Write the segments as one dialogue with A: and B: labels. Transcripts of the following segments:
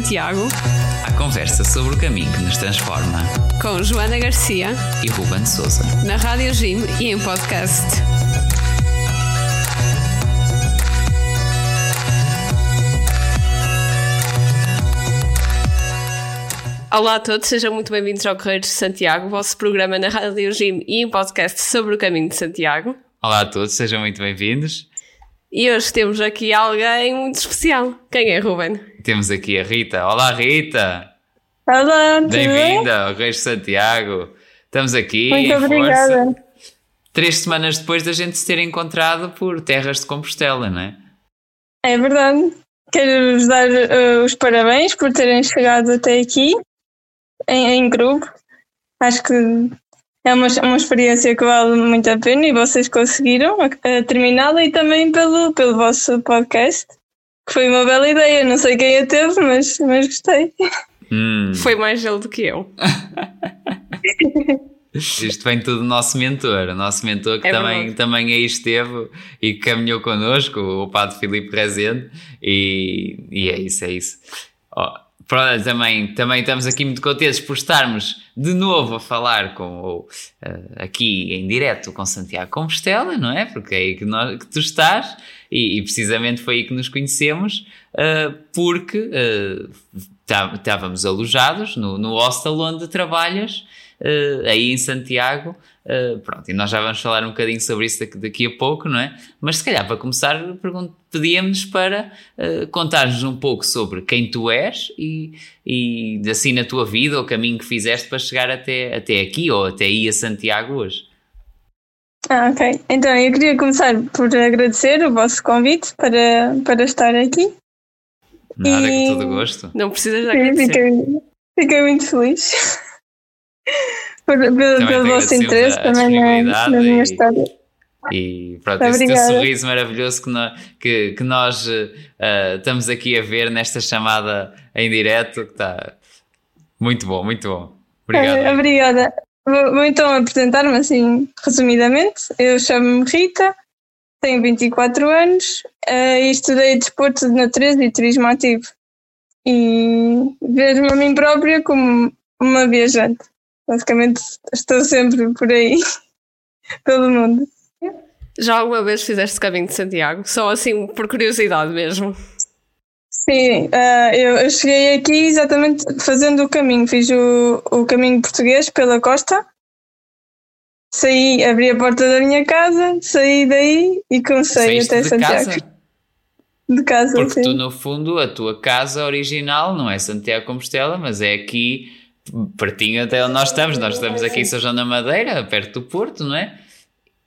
A: Santiago.
B: A conversa sobre o caminho que nos transforma.
A: Com Joana Garcia
B: e Ruben Souza.
A: Na Rádio Jim e em podcast. Olá a todos, sejam muito bem-vindos ao Correios de Santiago, vosso programa na Rádio Jim e em podcast sobre o caminho de Santiago.
B: Olá a todos, sejam muito bem-vindos.
A: E hoje temos aqui alguém muito especial. Quem é, Ruben?
B: Temos aqui a Rita. Olá, Rita!
C: Olá,
B: Bem-vinda ao Reis de Santiago. Estamos aqui
C: Muito
B: em
C: obrigada.
B: força. Três semanas depois da gente se ter encontrado por terras de Compostela, não é?
C: É verdade. Quero-vos dar uh, os parabéns por terem chegado até aqui em, em grupo. Acho que é uma, uma experiência que vale muito a pena e vocês conseguiram terminá-la e também pelo, pelo vosso podcast, que foi uma bela ideia. Não sei quem a teve, mas, mas gostei.
B: Hum,
A: Foi mais ele do que eu.
B: isto vem tudo do nosso mentor, o nosso mentor que
A: É
B: também,
A: verdade.
B: também aí esteve e que caminhou connosco, o Padre Filipe Rezende, e, e é isso, é isso. Ó, pronto, também, também estamos aqui muito contentes por estarmos de novo a falar com o, eh, aqui em direto com Santiago Compostela, não é? Porque é aí que, nós, que tu estás e, e precisamente foi aí que nos conhecemos, eh, porque eh, tá- estávamos alojados no, no hostel onde trabalhas, eh, aí em Santiago. eh, pronto, e nós já vamos falar um bocadinho sobre isso daqui, daqui a pouco, não é? Mas se calhar para começar, pedíamos para eh, contar-nos um pouco sobre quem tu és e, e assim na tua vida, o caminho que fizeste para chegar até, até aqui ou até aí a Santiago hoje.
C: Ah, ok. Então, eu queria começar por agradecer o vosso convite para, para estar aqui.
B: Nada
C: E-
B: com todo gosto.
A: Não precisas de agradecer.
C: Fiquei, fiquei muito feliz por, pelo, vosso interesse também na,
B: disponibilidade
C: na minha história.
B: E pronto, esse teu sorriso maravilhoso que, nó- que, que nós eh, estamos aqui a ver nesta chamada em direto, que está muito bom, muito bom. Obrigado.
C: Eh. Obrigada. Vou, vou então apresentar-me assim, resumidamente. Eu chamo-me Rita, tenho 24 anos eh, e estudei desporto de natureza e turismo ativo. E vejo-me a mim própria como uma viajante. Basicamente, estou sempre por aí, pelo mundo.
A: Já alguma vez fizeste o caminho de Santiago? Só assim por curiosidade mesmo.
C: Sim, ah, eu, eu cheguei aqui exatamente fazendo o caminho. Fiz o, o caminho português pela costa. Saí, abri a porta da minha casa, saí daí e comecei
B: Saíste
C: até
B: de
C: Santiago.
B: casa?
C: De casa,
B: Porque
C: sim.
B: tu, no fundo, a tua casa original não é Santiago Compostela, mas é aqui pertinho até onde nós estamos. Nós estamos aqui em São João da Madeira, perto do Porto, não é?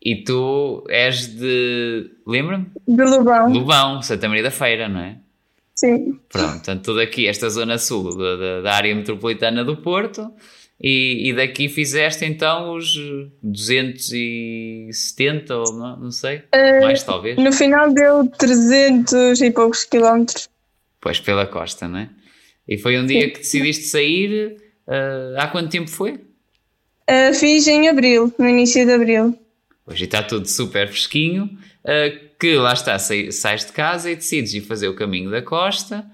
B: E tu és de. Lembra-me?
C: De Lubão,
B: Lubão, Santa Maria da Feira, não é?
C: sim.
B: Pronto, portanto, tudo aqui, esta zona sul da, da- da área metropolitana do Porto, e, e daqui fizeste então os 270 ou não, não sei, mais talvez,
C: No final deu 300 e poucos quilómetros.
B: pois pela costa, não é? E foi um dia que decidiste sair, ah, há quanto tempo foi?
C: Ah, fiz em abril, no início de abril.
B: Hoje está tudo super fresquinho, ah, que lá está, sai- sais de casa e decides ir fazer o caminho da costa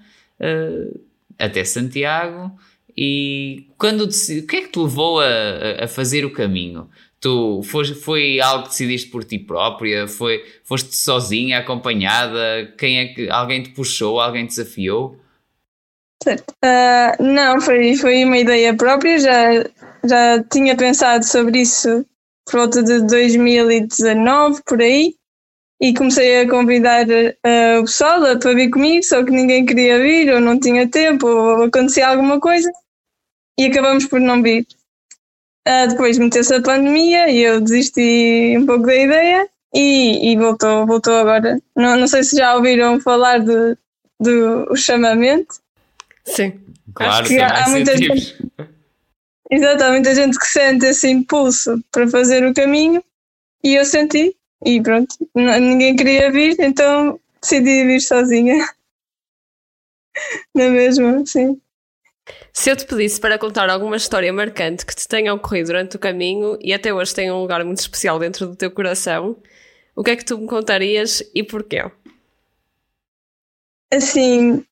B: até Santiago. E quando decidi, o que é que te levou a, a- fazer o caminho? Tu foi, foi algo que decidiste por ti própria? Foi, foste sozinha, acompanhada? Quem é que alguém te puxou? Alguém te desafiou?
C: Certo. Ah, não, foi, foi uma ideia própria, já, já tinha pensado sobre isso por volta de 2019, por aí, e comecei a convidar ah, o pessoal para vir comigo, só que ninguém queria vir, ou não tinha tempo, ou acontecia alguma coisa, e acabamos por não vir. Ah, depois meteu-se a pandemia e eu desisti um pouco da ideia e, e voltou, voltou agora. Não, não sei se já ouviram falar do o chamamento.
A: Sim.
B: Claro,
C: que há- há muita
B: sentimos.
C: Exato, há muita gente que sente esse impulso para fazer o caminho e eu senti, e pronto, ninguém queria vir, então decidi vir sozinha. Na mesma, sim.
A: Se eu te pedisse para contar alguma história marcante que te tenha ocorrido durante o caminho e até hoje tem um lugar muito especial dentro do teu coração, o que é que tu me contarias e porquê?
C: Assim,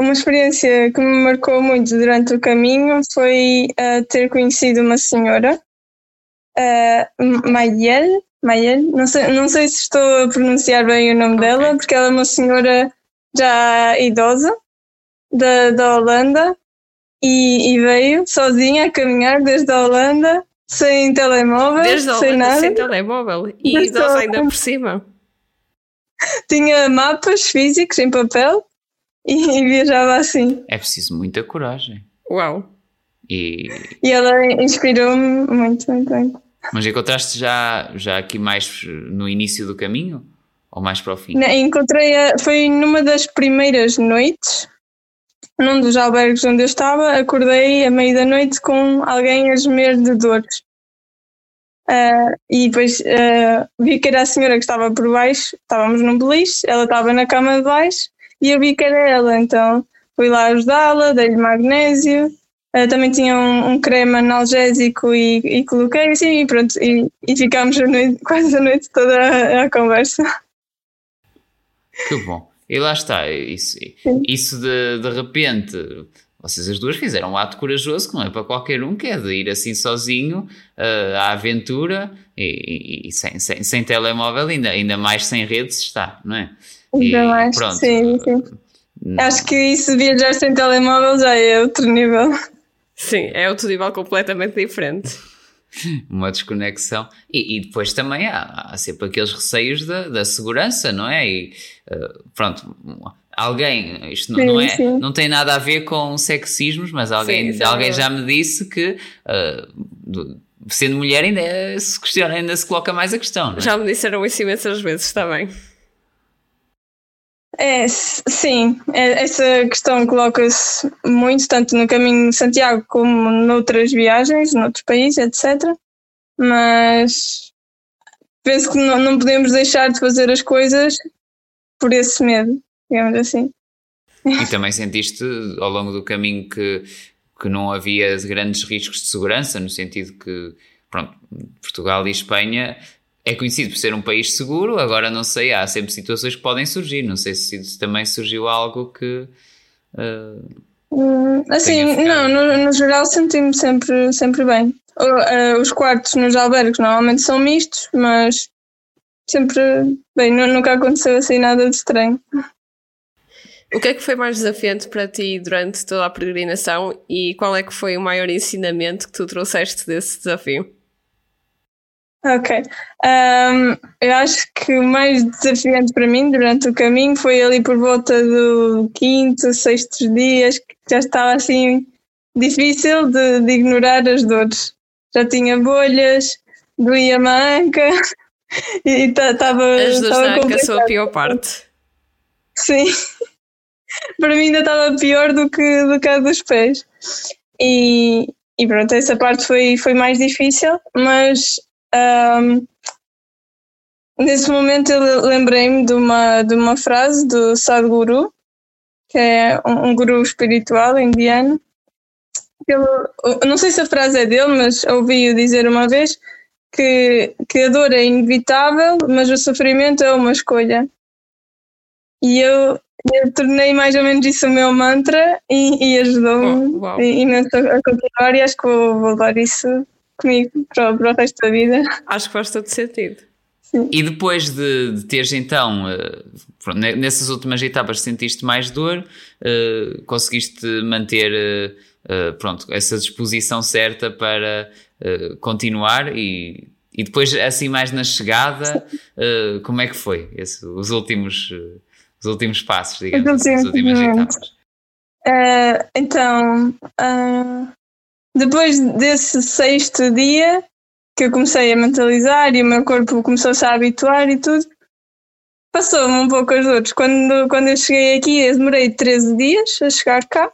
C: uma experiência que me marcou muito durante o caminho foi uh, ter conhecido uma senhora, uh, Mayel, Mayel, não sei, não sei se estou a pronunciar bem o nome okay. dela, porque ela é uma senhora já idosa da, da Holanda e, e, veio sozinha a caminhar desde a Holanda, sem telemóvel,
A: desde a
C: Holanda, sem nada.
A: Sem telemóvel e desde idosa ainda por cima.
C: Tinha mapas físicos em papel e, viajava assim.
B: É preciso muita coragem.
A: Uau!
B: E,
C: e ela inspirou-me muito, muito, muito.
B: Mas encontraste já, já aqui mais no início do caminho? Ou mais para o fim?
C: Não, encontrei, a, foi numa das primeiras noites, num dos albergues onde eu estava, acordei à meia da noite com alguém a gemer de dores. Uh, e depois uh, vi que era a senhora que estava por baixo, estávamos num beliche, ela estava na cama de baixo e eu vi que era ela, então fui lá ajudá-la, dei-lhe magnésio, Uh, também tinha um, um, creme analgésico e, e coloquei assim e pronto, e, e ficámos a noite, quase a noite toda a, a, conversa.
B: Que bom. E lá está, isso, isso de, de repente, vocês as duas fizeram um ato corajoso que não é para qualquer um, que é de ir assim sozinho uh, à aventura e, e, e sem, sem, sem, telemóvel, ainda, ainda mais sem redes está, não é?
C: Ainda mais, pronto, sim, sim. Não. Acho que isso viajar sem telemóvel já é outro nível.
A: Sim, é outro nível completamente diferente.
B: Uma desconexão. E, e depois também há, há, sempre aqueles receios da, da segurança, não é? E uh, pronto, alguém, isto não, sim, não, é, não tem nada a ver com sexismos, mas alguém, sim, alguém já me disse que. Uh, sendo mulher ainda se questiona, ainda se coloca mais a questão. É?
A: Já me disseram isso imensas vezes também.
C: É, sim, é, essa questão coloca-se muito, tanto no caminho de Santiago como noutras viagens, noutros países, etc. Mas penso que não, não podemos deixar de fazer as coisas por esse medo, digamos assim.
B: E também sentiste ao longo do caminho que, que não havia grandes riscos de segurança, no sentido que, pronto, Portugal e Espanha é conhecido por ser um país seguro, agora não sei, há sempre situações que podem surgir. Não sei se também surgiu algo que.
C: Uh, assim, não, no, no geral senti-me sempre, sempre bem. Uh, os quartos nos albergues normalmente são mistos, mas sempre bem, nunca aconteceu assim nada de estranho.
A: O que é que foi mais desafiante para ti durante toda a peregrinação e qual é que foi o maior ensinamento que tu trouxeste desse desafio?
C: Ok. Um, eu acho que o mais desafiante para mim durante o caminho foi ali por volta do quinto, sexto dias, que já estava assim difícil de, de ignorar as dores. Já tinha bolhas, doía a anca e estava.
A: As dores na anca são a pior parte.
C: Sim. para mim ainda estava pior do que, do que a dos pés. E, e pronto, essa parte foi, foi mais difícil, mas um, nesse momento eu lembrei-me de uma, de uma frase do Sadhguru, que é um, um guru espiritual indiano. Ele, não sei se a frase é dele, mas ouvi-o dizer uma vez que, que a dor é inevitável, mas o sofrimento é uma escolha. E eu, eu tornei mais ou menos isso o meu mantra e, e ajudou-me oh, imenso a continuar e acho que vou, vou levar isso comigo para, para o resto da vida.
A: Acho que faz todo sentido.
C: Sim.
B: E depois de, de teres então, uh, pronto, nessas últimas etapas sentiste mais dor, uh, conseguiste manter uh, pronto, essa disposição certa para continuar e, e depois assim mais na chegada, como é que foi esse, os, últimos, os últimos passos, digamos, as últimas etapas?
C: então, depois desse sexto dia, que eu comecei a mentalizar e o meu corpo começou-se a habituar e tudo, passou-me um pouco as dores. Quando, quando eu cheguei aqui, eu demorei 13 dias a chegar cá.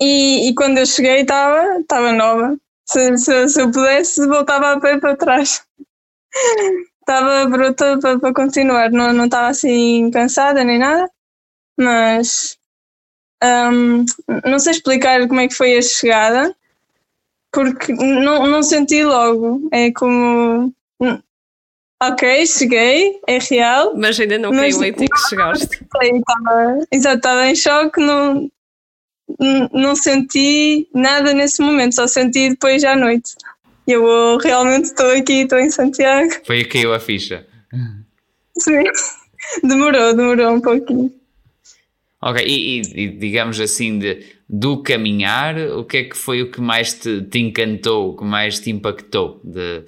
C: E, e quando eu cheguei, estava nova. Se, se, se, eu pudesse, voltava a pé para trás. Estava bruta para, continuar. Não estava assim cansada nem nada, mas um, não sei explicar como é que foi a chegada, porque não, não senti logo. É como. ok, cheguei, é real.
A: Mas ainda não caiu em ti que chegaste.
C: Estava, exato, estava em choque, não, não senti nada nesse momento, só senti depois à noite. Eu realmente estou aqui, estou em Santiago.
B: Foi que caiu a ficha.
C: Sim, demorou, demorou um pouquinho.
B: Ok, e, e, digamos assim, de, do caminhar, o que é que foi o que mais te, te encantou, o que mais te impactou? De,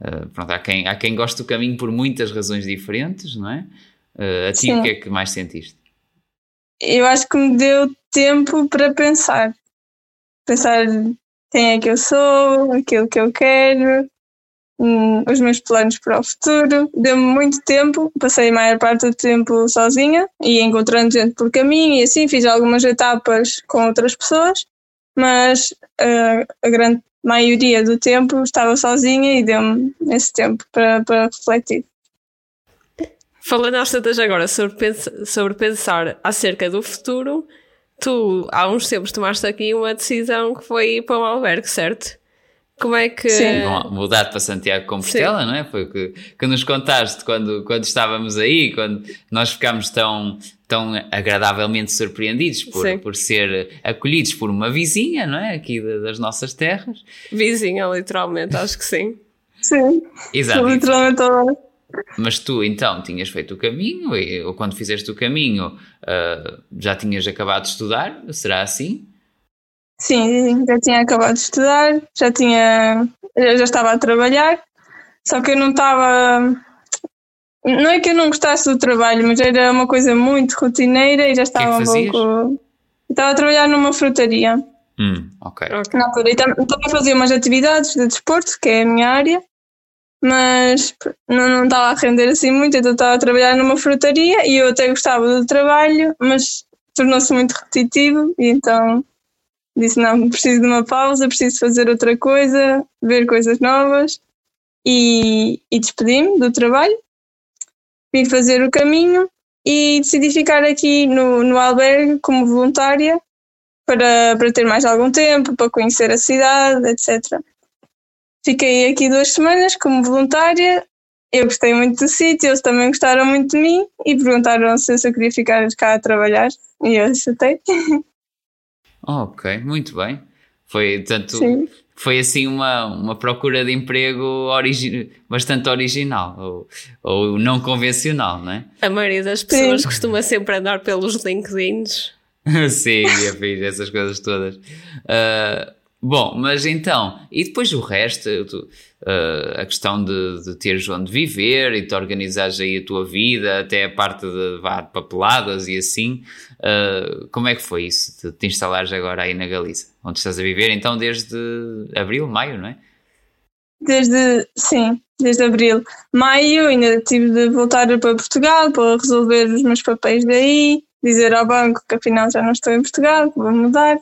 B: uh, pronto, há quem, há quem goste do caminho por muitas razões diferentes, não é? Uh, a ti, Sim. o que é que mais sentiste?
C: Eu acho que me deu tempo para pensar. Pensar quem é que eu sou, aquilo que eu quero, hum, os meus planos para o futuro. Deu-me muito tempo, passei a maior parte do tempo sozinha e encontrando gente por caminho e assim fiz algumas etapas com outras pessoas, mas uh, a grande maioria do tempo estava sozinha e deu-me esse tempo para, para refletir.
A: Falando às tantas agora sobre, pens sobre pensar acerca do futuro, tu há uns tempos tomaste aqui uma decisão que foi ir para um albergue, certo? Como é que.
B: Sim. Mudar para Santiago de Compostela, Sim. não é? Foi o que, que nos contaste quando, quando estávamos aí, quando nós ficámos tão, tão agradavelmente surpreendidos por, por ser acolhidos por uma vizinha, não é? Aqui das nossas terras.
A: Vizinha, literalmente, acho que sim.
C: Sim.
B: Exato.
C: Literalmente.
B: Mas tu então tinhas feito o caminho, e, ou quando fizeste o caminho uh, já tinhas acabado de estudar? Será assim?
C: Sim, já tinha acabado de estudar, já tinha. já estava a trabalhar, só que eu não estava. Não é que eu não gostasse do trabalho, mas era uma coisa muito rotineira e já estava
B: que é que um pouco.
C: Estava a trabalhar numa frutaria.
B: Hum, ok.
C: Na altura, e também fazia umas atividades de desporto, que é a minha área, mas não, não estava a render assim muito, então estava a trabalhar numa frutaria e eu até gostava do trabalho, mas tornou-se muito repetitivo e então disse não, preciso de uma pausa, preciso fazer outra coisa, ver coisas novas e, e despedi-me do trabalho, vim fazer o caminho e decidi ficar aqui no, no albergue como voluntária para, para ter mais algum tempo, para conhecer a cidade, etc. Fiquei aqui duas semanas como voluntária. Eu gostei muito do sítio, eles também gostaram muito de mim e perguntaram se eu queria ficar cá a trabalhar e eu aceitei.
B: Ok, muito bem. Foi tanto foi assim uma, uma procura de emprego origi bastante original ou, ou não convencional, não é?
A: A maioria das pessoas Sim. costuma sempre andar pelos LinkedIns.
B: Sim, eu fiz essas coisas todas. Uh, Bom, mas então, e depois o resto, tu, uh, a questão de, de teres onde viver e de organizares aí a tua vida, até a parte de, de papeladas e assim, uh, como é que foi isso, de te instalares agora aí na Galiza, onde estás a viver então desde abril, maio, não é?
C: Desde, sim, desde abril. Maio ainda tive de voltar para Portugal para resolver os meus papéis daí, dizer ao banco que afinal já não estou em Portugal, vou mudar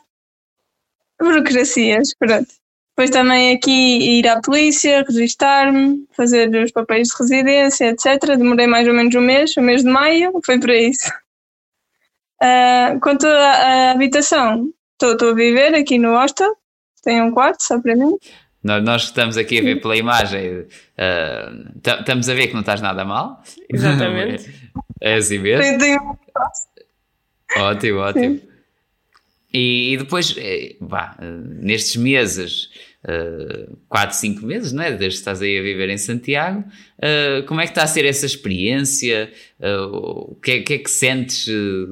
C: burocracias, pronto. Depois também aqui ir à polícia, registar-me, fazer os papéis de residência, etc. Demorei mais ou menos um mês, o mês de maio, foi para isso. Uh, quanto à, habitação, estou a viver aqui no hostel, tenho um quarto só para mim.
B: Nós, nós estamos aqui a ver pela imagem, uh, estamos a ver que não estás nada mal.
A: Exatamente.
B: é assim mesmo.
C: Tenho, tenho...
B: Ótimo, ótimo. Sim. E, e depois, eh, vá, eh, nestes meses, uh, 4, 5 meses, não é? Desde que estás aí a viver em Santiago, uh, como é que está a ser essa experiência? Uh, o que é, que é, que sentes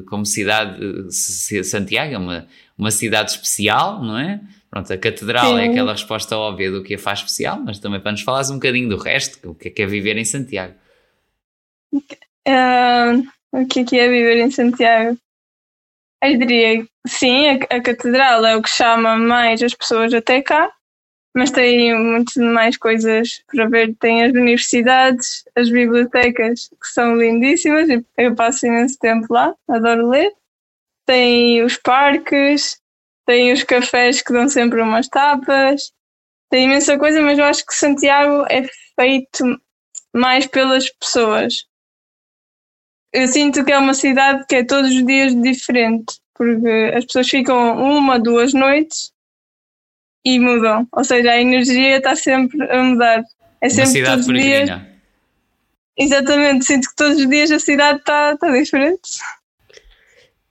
B: como cidade? Santiago é uma, uma cidade especial, não é? Pronto, a catedral Sim. é aquela resposta óbvia do que a faz especial, mas também para nos falares um bocadinho do resto, o que é que é viver em Santiago?
C: Uh, o que é, que é viver em Santiago? Eu diria sim, a, a, catedral é o que chama mais as pessoas até cá, mas tem muitas mais coisas para ver. Tem as universidades, as bibliotecas, que são lindíssimas, eu passo imenso tempo lá, adoro ler. Tem os parques, tem os cafés que dão sempre umas tapas, tem imensa coisa, mas eu acho que Santiago é feito mais pelas pessoas eu sinto que é uma cidade que é todos os dias diferente, porque as pessoas ficam uma, duas noites e mudam. Ou seja, a energia está sempre a mudar. É sempre
B: uma cidade
C: todos os dias. exatamente, sinto que todos os dias a cidade está tá diferente.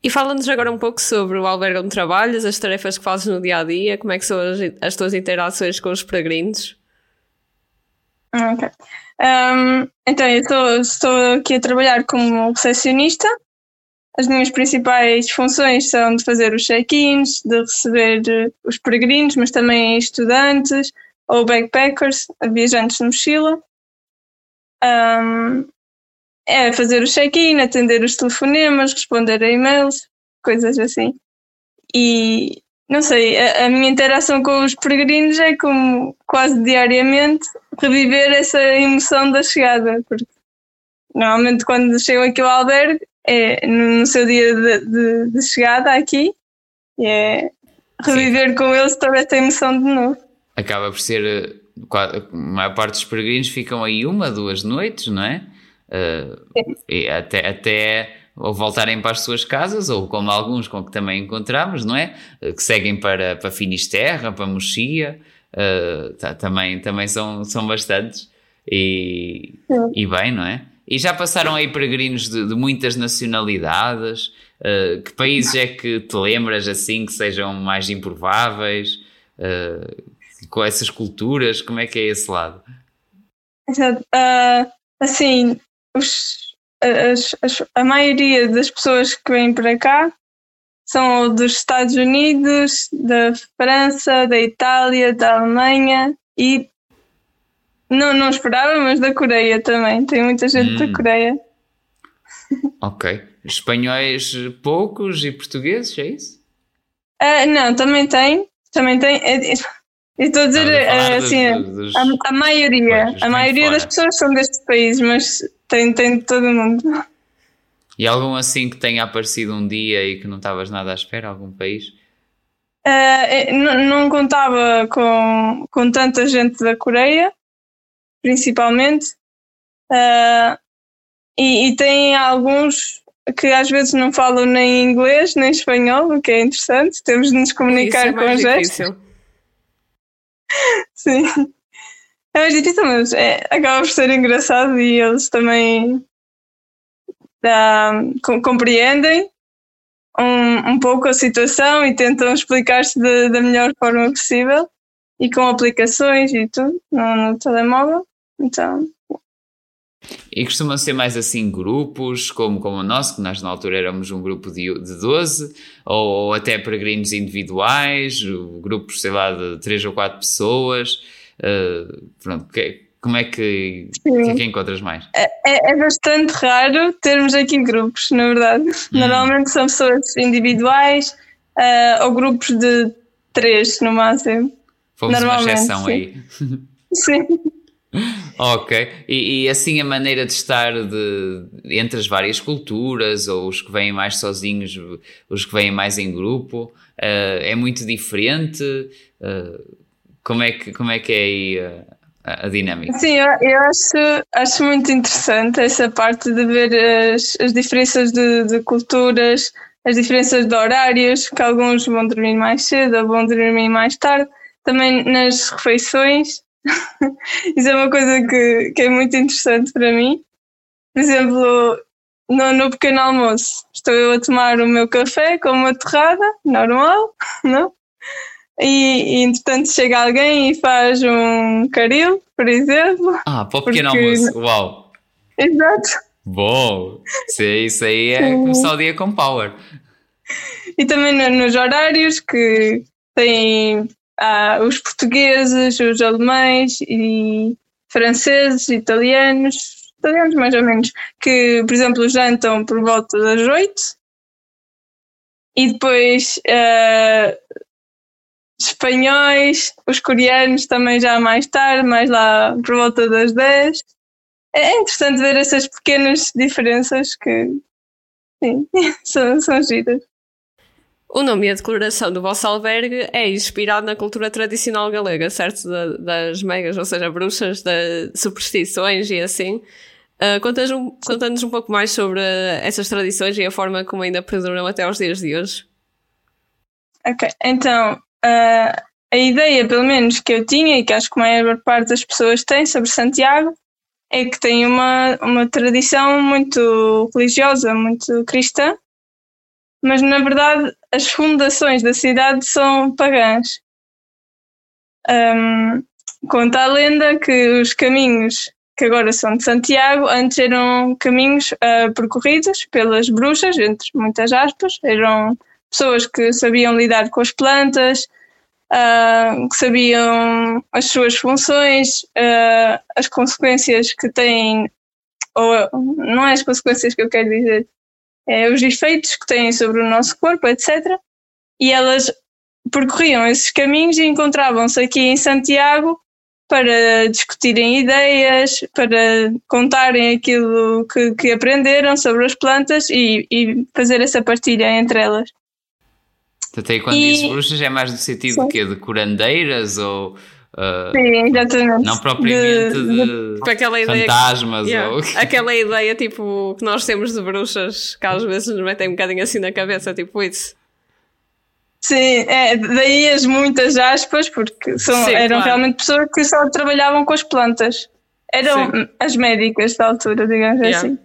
A: E fala-nos agora um pouco sobre o albergue onde trabalhas, as tarefas que fazes no dia a dia, como é que são as, as tuas interações com os peregrinos?
C: Ok. Um, então, eu estou, estou aqui a trabalhar como recepcionista. As minhas principais funções são de fazer os check-ins, de receber eh, os peregrinos, mas também estudantes ou backpackers, viajantes de mochila. Um, é fazer o check-in, atender os telefonemas, responder a e-mails, coisas assim. E não sei, a, a, minha interação com os peregrinos é como quase diariamente reviver essa emoção da chegada, porque normalmente quando chegam aqui ao albergue é no, seu dia de, de, de chegada aqui é reviver Sim. com eles toda essa emoção de novo.
B: Acaba por ser eh, a maior parte dos peregrinos ficam aí uma, duas noites, não é? Uh, e até, até ou voltarem para as suas casas, ou como alguns com que também encontramos, não é? Uh, que seguem para, para Finisterra, para Mochia, uh, tá, também, também são, são bastantes, e, e bem, não é? E já passaram aí peregrinos de, de muitas nacionalidades. Uh, que países é que te lembras assim que sejam mais improváveis? Uh, com essas culturas, como é que é esse lado?
C: Uh, assim, os, as, as, a maioria das pessoas que vêm para cá são dos Estados Unidos, da França, da Itália, da Alemanha e não, não esperava, mas da Coreia também. Tem muita gente hum. da Coreia.
B: Ok. Espanhóis poucos e portugueses, é isso?
C: Uh, não, também tem. Também tem. É, é, estou a dizer, a, assim, dos, a, a, maioria. Pois, a maioria das pessoas são destes países, mas tem, tem de todo mundo.
B: E algum assim que tenha aparecido um dia e que não estavas nada à espera? Algum país?
C: Uh, não contava com, com tanta gente da Coreia, principalmente. Uh, e, e tem alguns que às vezes não falam nem inglês nem espanhol, o que é interessante. Temos de nos comunicar é com gestos. Sim. É mais difícil, mas é, acaba por ser engraçado e eles também uh, com, compreendem um, um pouco a situação e tentam explicar-se da melhor forma possível e com aplicações e tudo no, no telemóvel. Então.
B: E costumam ser mais assim grupos, como, como o nosso, que nós na altura éramos um grupo de, de 12, ou, ou até peregrinos individuais, grupos, sei lá, de 3 ou 4 pessoas. Uh, pronto, que, como é que, que, é que encontras mais?
C: É, é, é, bastante raro termos aqui grupos, na verdade. Hum. Normalmente são pessoas individuais uh, ou grupos de três no máximo.
B: Fomos uma exceção sim. aí.
C: Sim.
B: ok, e, e, assim a maneira de estar de, entre as várias culturas, ou os que vêm mais sozinhos, os que vêm mais em grupo, uh, é muito diferente. Uh, como é que, como é, que é aí a, a dinâmica?
C: Sim, eu, eu, acho, acho muito interessante essa parte de ver as, as diferenças de, de culturas, as diferenças de horários, que alguns vão dormir mais cedo ou vão dormir mais tarde. Também nas refeições, isso é uma coisa que, que é muito interessante para mim. Por exemplo, no, no pequeno almoço, estou eu a tomar o meu café com uma torrada, normal, não? E, e entretanto chega alguém e faz um caril, por exemplo.
B: Ah, para o pequeno porque... almoço, uau!
C: Exato.
B: Bom, isso, aí é começar o dia com power.
C: E também nos horários que têm ah, os portugueses, os alemães e franceses, italianos, italianos mais ou menos, que, por exemplo, jantam por volta das oito e depois uh, espanhóis, os coreanos também já mais tarde, mais lá por volta das 10. É interessante ver essas pequenas diferenças que sim, são, são giras.
A: O nome e a declaração do vosso albergue é inspirado na cultura tradicional galega, certo? Da, das megas, ou seja, bruxas, de superstições e assim. Uh, Conta-nos um, conta um pouco mais sobre essas tradições e a forma como ainda perduram até aos dias de hoje.
C: Ok, então uh, a ideia, pelo menos, que eu tinha e que acho que a maior parte das pessoas tem sobre Santiago é que tem uma, uma tradição muito religiosa, muito cristã, mas na verdade as fundações da cidade são pagãs. Um, conta a lenda que os caminhos que agora são de Santiago antes eram caminhos uh, percorridos pelas bruxas, entre muitas aspas, eram pessoas que sabiam lidar com as plantas, uh, que sabiam as suas funções, uh, as consequências que têm, ou não é as consequências que eu quero dizer, é os efeitos que têm sobre o nosso corpo, etc. E elas percorriam esses caminhos e encontravam-se aqui em Santiago para discutirem ideias, para contarem aquilo que, que aprenderam sobre as plantas e, e fazer essa partilha entre elas.
B: Portanto, aí quando e... dizes bruxas é mais no sentido Sim. de quê? De curandeiras ou. Uh,
C: Sim, exatamente.
B: Não propriamente de, de, de aquela ideia fantasmas
A: que, yeah,
B: ou...
A: Aquela ideia tipo que nós temos de bruxas que às vezes nos metem um bocadinho assim na cabeça, tipo isso.
C: Sim, é, daí as muitas aspas, porque são, Sim, eram claro. realmente pessoas que só trabalhavam com as plantas. Eram Sim. as médicas da altura, digamos yeah. assim.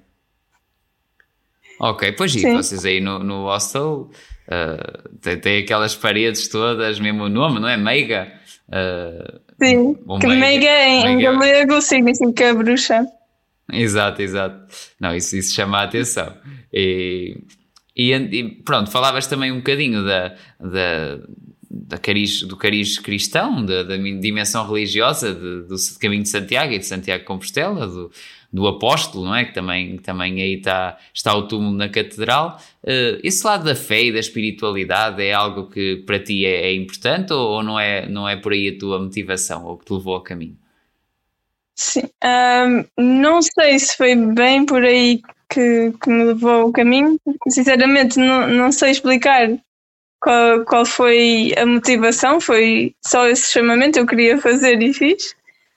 B: Ok, pois e vocês aí no, no hostel uh, tem, tem, aquelas paredes todas, mesmo o nome, não é? Meiga.
C: Uh, Sim, que meiga, em, em galego significa bruxa.
B: Exato, exato. Não, isso, isso chama a atenção. E, e, e pronto, falavas também um bocadinho da, da, da cariz, do cariz cristão, da, da dimensão religiosa de, do caminho de Santiago e de Santiago de Compostela, do, do apóstolo, não é? Que também, também aí está, está o túmulo na catedral. Uh, esse lado da fé e da espiritualidade é algo que para ti é, é importante ou, ou, não, é, não é por aí a tua motivação ou que te levou ao caminho?
C: Sim, um, não sei se foi bem por aí que, que me levou ao caminho. Sinceramente, não, não sei explicar qual, qual foi a motivação, foi só esse chamamento, eu queria fazer e fiz.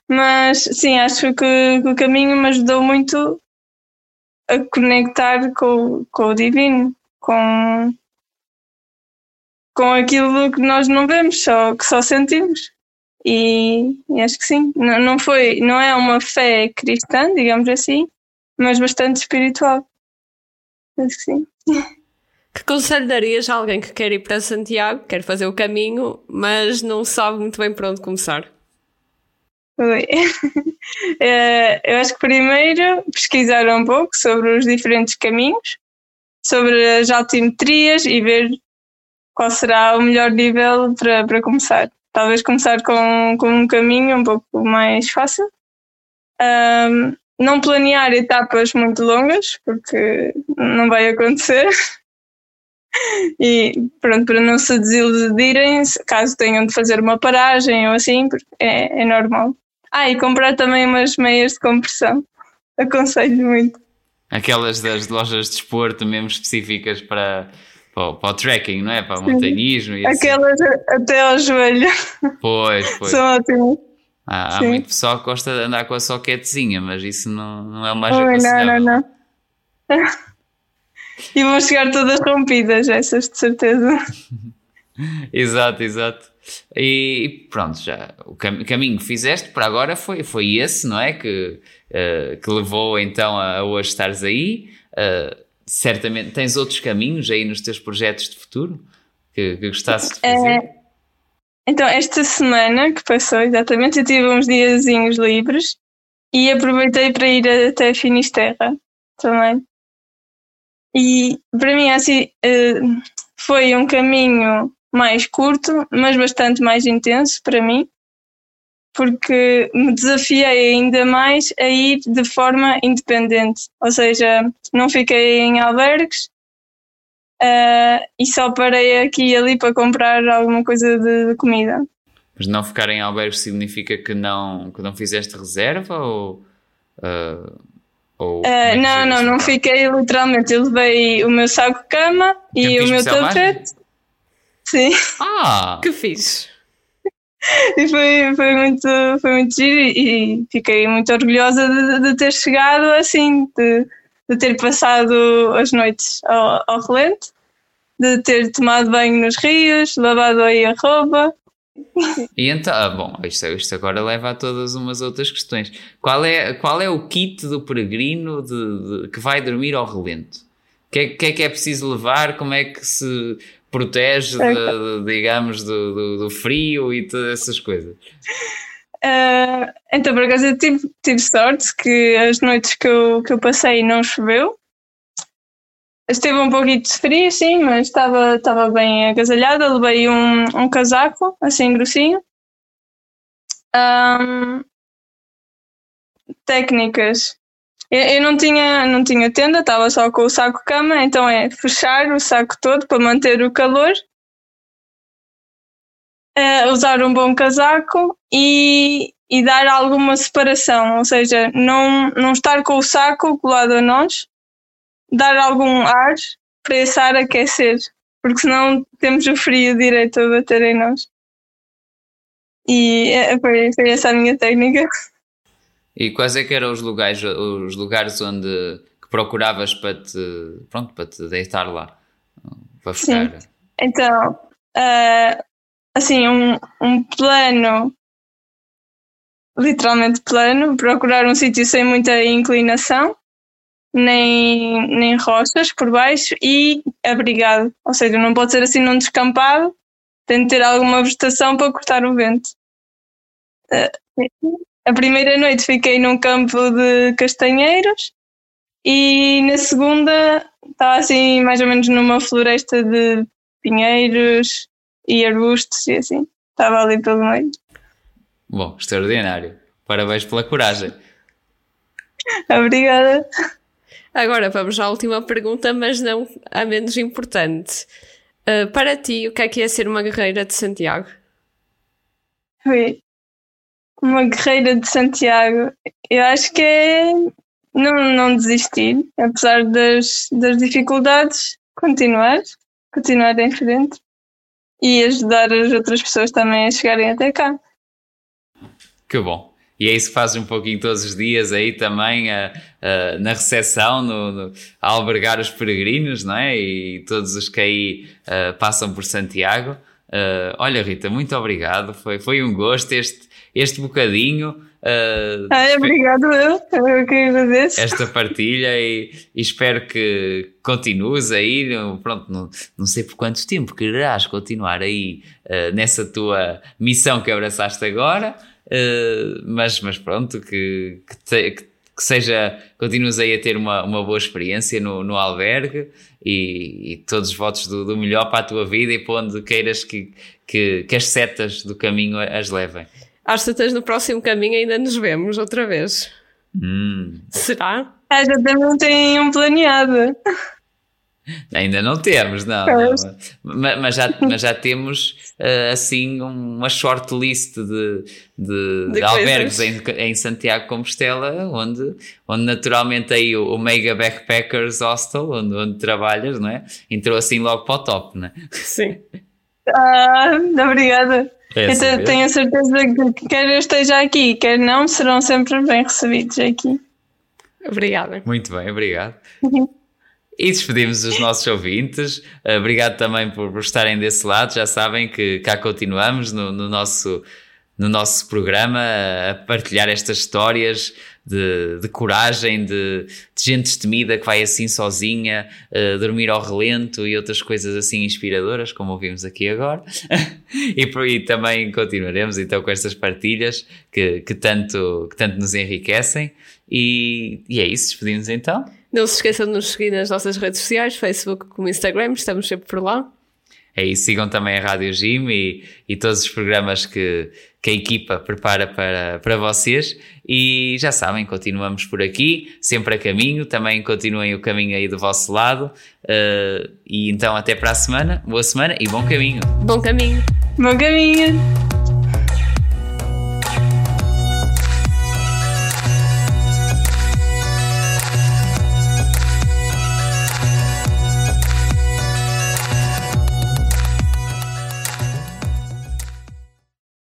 C: Mas sim, acho que, que o caminho me ajudou muito a conectar com, com o divino, com, com aquilo que nós não vemos, só, que só sentimos. E, e acho que sim, não, não, foi, não é uma fé cristã, digamos assim, mas bastante espiritual. Acho que sim.
A: Que conselho darias a alguém que quer ir para Santiago, quer fazer o caminho, mas não sabe muito bem por onde começar?
C: Eh, eu acho que primeiro pesquisar um pouco sobre os diferentes caminhos, sobre as altimetrias e ver qual será o melhor nível para, para começar. Talvez começar com, com um caminho um pouco mais fácil. Um, não planear etapas muito longas, porque não vai acontecer. E pronto, para não se desiludirem, caso tenham de fazer uma paragem ou assim, é, é normal. Ah, e comprar também umas meias de compressão. Aconselho muito.
B: Aquelas das lojas de desporto mesmo específicas para, para, para o trekking, não é? Para o montanhismo. E.
C: Aquelas assim. até ao joelho.
B: Pois, pois.
C: São ótimas.
B: Há, há muito pessoal que gosta de andar com a soquetezinha, mas isso não, não é o mais
C: oh, Não, não, não. e vão chegar todas rompidas, essas de certeza.
B: exato, exato. E pronto, já o cam caminho que fizeste para agora foi, foi esse, não é? Que, uh, que levou então a, a hoje estares aí. Uh, certamente tens outros caminhos aí nos teus projetos de futuro que, que gostasses de fazer? É,
C: então, esta semana que passou, exatamente, eu tive uns diazinhos livres e aproveitei para ir até Finisterra também. E para mim, assim, eh, foi um caminho mais curto, mas bastante mais intenso para mim, porque me desafiei ainda mais a ir de forma independente. Ou seja, não fiquei em albergues uh, e só parei aqui e ali para comprar alguma coisa de, de comida.
B: Mas não ficar em albergues significa que não, que não fizeste reserva ou. Uh,
C: ou uh, não, não, não fiquei literalmente. Eu levei o meu saco de cama e o meu tapete. Sim.
B: Ah!
A: Que fiz?
C: E foi, foi, muito, foi muito giro e fiquei muito orgulhosa de, de ter chegado assim, de, de ter passado as noites ao, ao relento, de ter tomado banho nos rios, lavado aí a roupa
B: E então, ah, bom, isto, isto, agora leva a todas umas outras questões. Qual é, qual é o kit do peregrino de, de, que vai dormir ao relento? O que, é, que é que é preciso levar? Como é que se protege, de, digamos, do, do, do, frio e todas essas coisas?
C: Uh, então, por acaso, eu tive, tive sorte que as noites que eu, que eu passei não choveu. Esteve um pouquinho de frio, sim, mas estava, estava bem agasalhada. Levei um, um casaco, assim, grossinho. Um, técnicas. Eu, eu, não, tinha, não tinha tenda, estava só com o saco-cama, então é fechar o saco todo para manter o calor. Uh, usar um bom casaco e, e dar alguma separação, ou seja, não, não estar com o saco colado a nós, dar algum ar para esse ar aquecer, porque senão temos o frio direito a bater em nós. E é, foi, foi essa a minha técnica.
B: E quais é que eram os lugares, os lugares onde que procuravas para te, pronto, para te deitar lá? Para ficar?
C: Sim. Então, uh, assim, um, um plano literalmente plano, procurar um sítio sem muita inclinação nem, nem rochas por baixo e abrigado. Ou seja, não pode ser assim num descampado, tem de ter alguma vegetação para cortar o vento. Eh, a primeira noite fiquei num campo de castanheiros e na segunda estava assim mais ou menos numa floresta de pinheiros e arbustos e assim. Estava ali pelo meio.
B: Bom, extraordinário. Parabéns pela coragem.
C: Obrigada.
A: Agora vamos à última pergunta, mas não a menos importante. Uh, para ti, o que é que é ser uma guerreira de Santiago?
C: Ui, uma guerreira de Santiago, eu acho que é não, não desistir, apesar das, das dificuldades, continuar, continuar em frente e ajudar as outras pessoas também a chegarem até cá.
B: Que bom. E é isso que fazes um pouquinho todos os dias aí também a, a, na recepção, no, no, a albergar os peregrinos, não é? E todos os que aí uh, passam por Santiago. Olha, Rita, muito obrigado. Foi, foi um gosto este, este bocadinho.
C: Uh, Ai, obrigado, eu. Eu que agradeço.
B: Esta partilha e, e, espero que continues aí. Pronto, não, não sei por quanto tempo quererás continuar aí uh, nessa tua missão que abraçaste agora. Uh, mas, mas pronto, que, que, te, que, que, seja, continues aí a ter uma, uma boa experiência no, no albergue e, e todos os votos do, do, melhor para a tua vida e para onde queiras que, que, que as setas do caminho as levem.
A: Às setas no próximo caminho ainda nos vemos outra vez.
B: Hum.
A: Será?
C: Ah, já também tem um planeado.
B: Ainda não temos, não. não. Mas, mas, já, mas já temos uh, assim uma shortlist de, de, de, de albergues em, em, Santiago Compostela, onde, onde naturalmente aí o, o Mega Backpackers Hostel, onde, onde trabalhas, não é? Entrou assim logo para o top, não é?
A: Sim.
C: Ah, obrigada. É assim eu tenho a certeza que quer eu esteja aqui, quer não, serão sempre bem recebidos aqui.
A: Obrigada.
B: Muito bem, obrigado. E despedimos os nossos ouvintes. Obrigado também por, por, estarem desse lado. Já sabem que cá continuamos no, no nosso, no nosso programa a partilhar estas histórias de, de coragem, de, de, gente destemida que vai assim sozinha, uh, dormir ao relento e outras coisas assim inspiradoras, como ouvimos aqui agora. e, e também continuaremos então com estas partilhas que, que, tanto, que tanto nos enriquecem. E, e é isso, despedimos então.
A: Não se esqueçam de nos seguir nas nossas redes sociais, Facebook como Instagram, estamos sempre por lá.
B: É isso, sigam também a Rádio Gym e, e todos os programas que, que a equipa prepara para, para vocês. E já sabem, continuamos por aqui, sempre a caminho, também continuem o caminho aí do vosso lado. Uh, e então até para a semana, boa semana e bom caminho.
A: Bom caminho.
C: Bom caminho.